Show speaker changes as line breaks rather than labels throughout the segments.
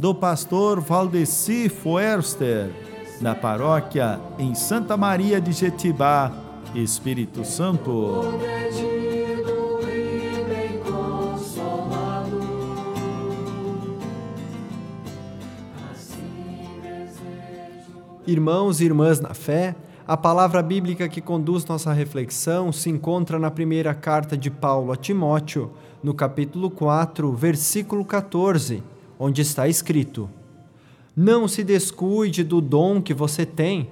do pastor Valdeci Foerster, da paróquia em Santa Maria de Jetibá, Espírito Santo.
Irmãos e irmãs na fé, a palavra bíblica que conduz nossa reflexão se encontra na primeira carta de Paulo a Timóteo, no capítulo 4, versículo 14 onde está escrito: Não se descuide do dom que você tem,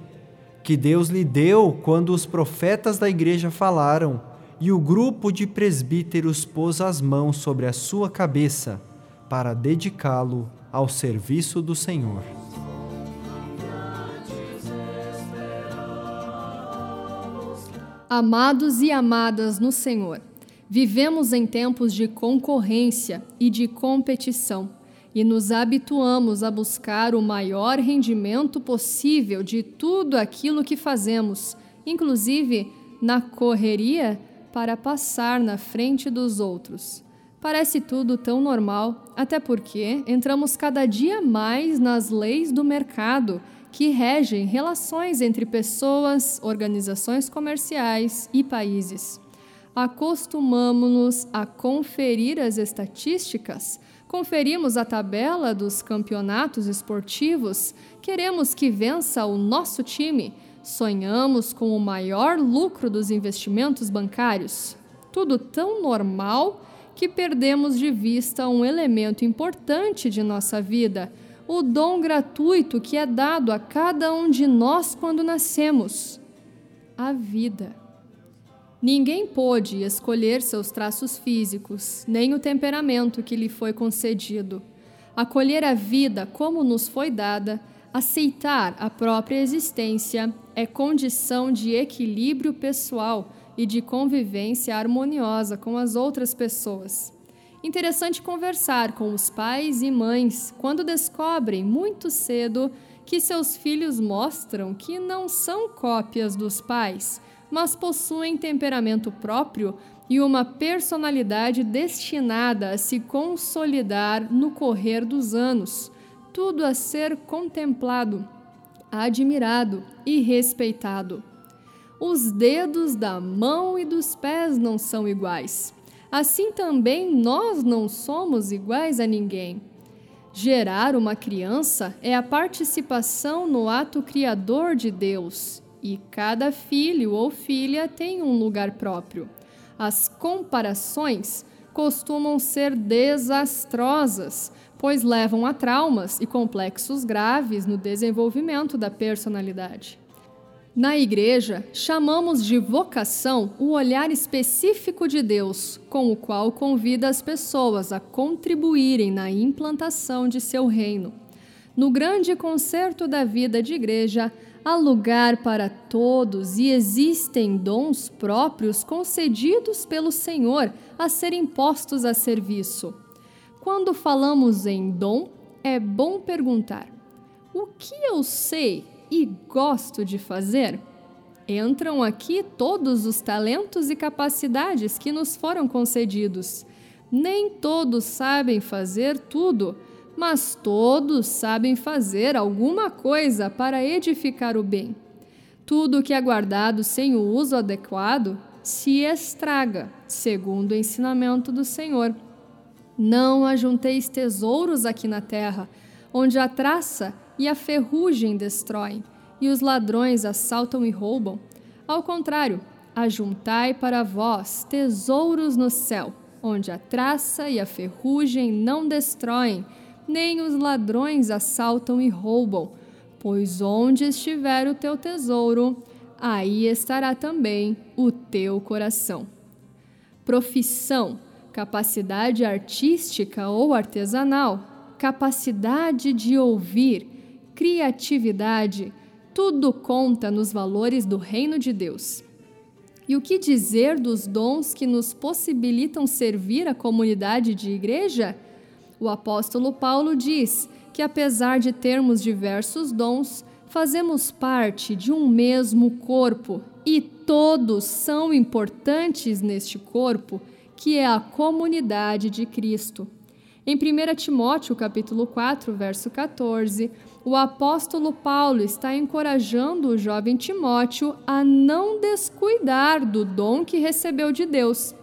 que Deus lhe deu quando os profetas da igreja falaram e o grupo de presbíteros pôs as mãos sobre a sua cabeça para dedicá-lo ao serviço do Senhor.
Amados e amadas no Senhor, vivemos em tempos de concorrência e de competição e nos habituamos a buscar o maior rendimento possível de tudo aquilo que fazemos, inclusive na correria para passar na frente dos outros. Parece tudo tão normal, até porque entramos cada dia mais nas leis do mercado que regem relações entre pessoas, organizações comerciais e países. Acostumamos-nos a conferir as estatísticas Conferimos a tabela dos campeonatos esportivos, queremos que vença o nosso time, sonhamos com o maior lucro dos investimentos bancários. Tudo tão normal que perdemos de vista um elemento importante de nossa vida, o dom gratuito que é dado a cada um de nós quando nascemos a vida. Ninguém pôde escolher seus traços físicos, nem o temperamento que lhe foi concedido. Acolher a vida como nos foi dada, aceitar a própria existência, é condição de equilíbrio pessoal e de convivência harmoniosa com as outras pessoas. Interessante conversar com os pais e mães quando descobrem muito cedo que seus filhos mostram que não são cópias dos pais mas possuem temperamento próprio e uma personalidade destinada a se consolidar no correr dos anos, tudo a ser contemplado, admirado e respeitado. Os dedos da mão e dos pés não são iguais. Assim também nós não somos iguais a ninguém. Gerar uma criança é a participação no ato criador de Deus e cada filho ou filha tem um lugar próprio. As comparações costumam ser desastrosas, pois levam a traumas e complexos graves no desenvolvimento da personalidade. Na igreja, chamamos de vocação o olhar específico de Deus, com o qual convida as pessoas a contribuírem na implantação de seu reino. No grande concerto da vida de igreja, há lugar para todos e existem dons próprios concedidos pelo Senhor a serem postos a serviço. Quando falamos em dom, é bom perguntar: o que eu sei e gosto de fazer? Entram aqui todos os talentos e capacidades que nos foram concedidos. Nem todos sabem fazer tudo mas todos sabem fazer alguma coisa para edificar o bem. Tudo que é guardado sem o uso adequado se estraga, segundo o ensinamento do Senhor. Não ajunteis tesouros aqui na terra, onde a traça e a ferrugem destroem, e os ladrões assaltam e roubam. Ao contrário, ajuntai para vós tesouros no céu, onde a traça e a ferrugem não destroem, nem os ladrões assaltam e roubam, pois onde estiver o teu tesouro, aí estará também o teu coração. Profissão, capacidade artística ou artesanal, capacidade de ouvir, criatividade, tudo conta nos valores do reino de Deus. E o que dizer dos dons que nos possibilitam servir a comunidade de igreja? O apóstolo Paulo diz que, apesar de termos diversos dons, fazemos parte de um mesmo corpo e todos são importantes neste corpo, que é a comunidade de Cristo. Em 1 Timóteo, capítulo 4, verso 14, o apóstolo Paulo está encorajando o jovem Timóteo a não descuidar do dom que recebeu de Deus.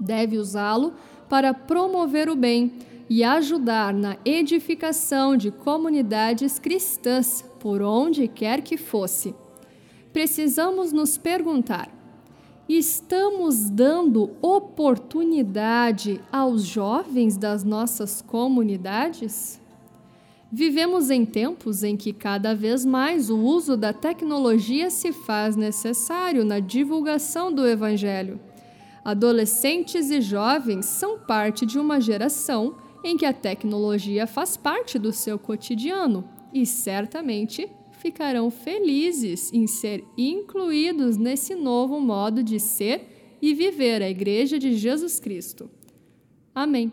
Deve usá-lo para promover o bem e ajudar na edificação de comunidades cristãs por onde quer que fosse. Precisamos nos perguntar: estamos dando oportunidade aos jovens das nossas comunidades? Vivemos em tempos em que cada vez mais o uso da tecnologia se faz necessário na divulgação do Evangelho. Adolescentes e jovens são parte de uma geração em que a tecnologia faz parte do seu cotidiano e certamente ficarão felizes em ser incluídos nesse novo modo de ser e viver a Igreja de Jesus Cristo. Amém.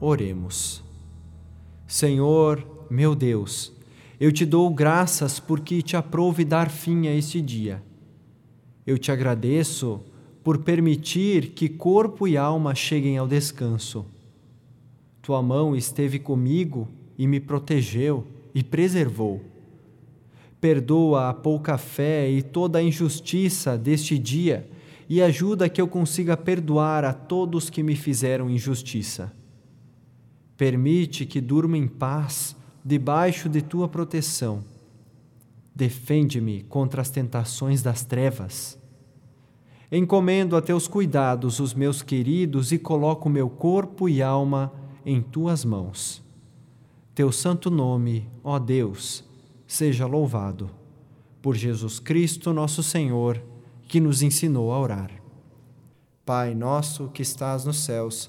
Oremos. Senhor, meu Deus, eu te dou graças porque te aprouve dar fim a este dia. Eu te agradeço por permitir que corpo e alma cheguem ao descanso. Tua mão esteve comigo e me protegeu e preservou. Perdoa a pouca fé e toda a injustiça deste dia e ajuda que eu consiga perdoar a todos que me fizeram injustiça. Permite que durma em paz debaixo de tua proteção. Defende-me contra as tentações das trevas. Encomendo a teus cuidados os meus queridos e coloco meu corpo e alma em tuas mãos. Teu santo nome, ó Deus, seja louvado. Por Jesus Cristo, nosso Senhor, que nos ensinou a orar. Pai nosso que estás nos céus,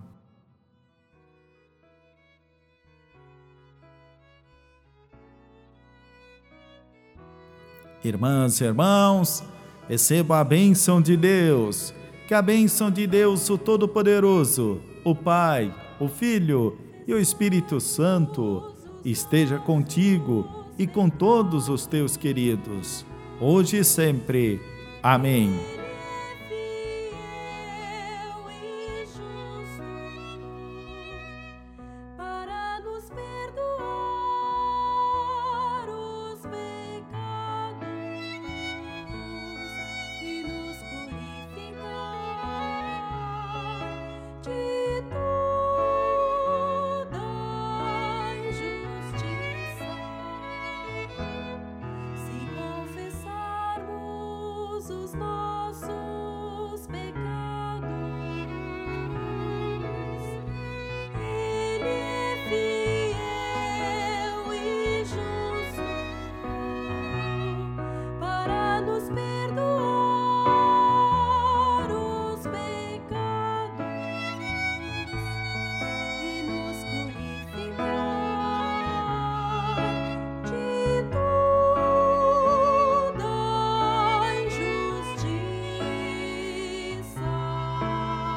Irmãs e irmãos, receba a bênção de Deus. Que a bênção de Deus, o Todo-Poderoso, o Pai, o Filho e o Espírito Santo esteja contigo e com todos os teus queridos, hoje e sempre. Amém.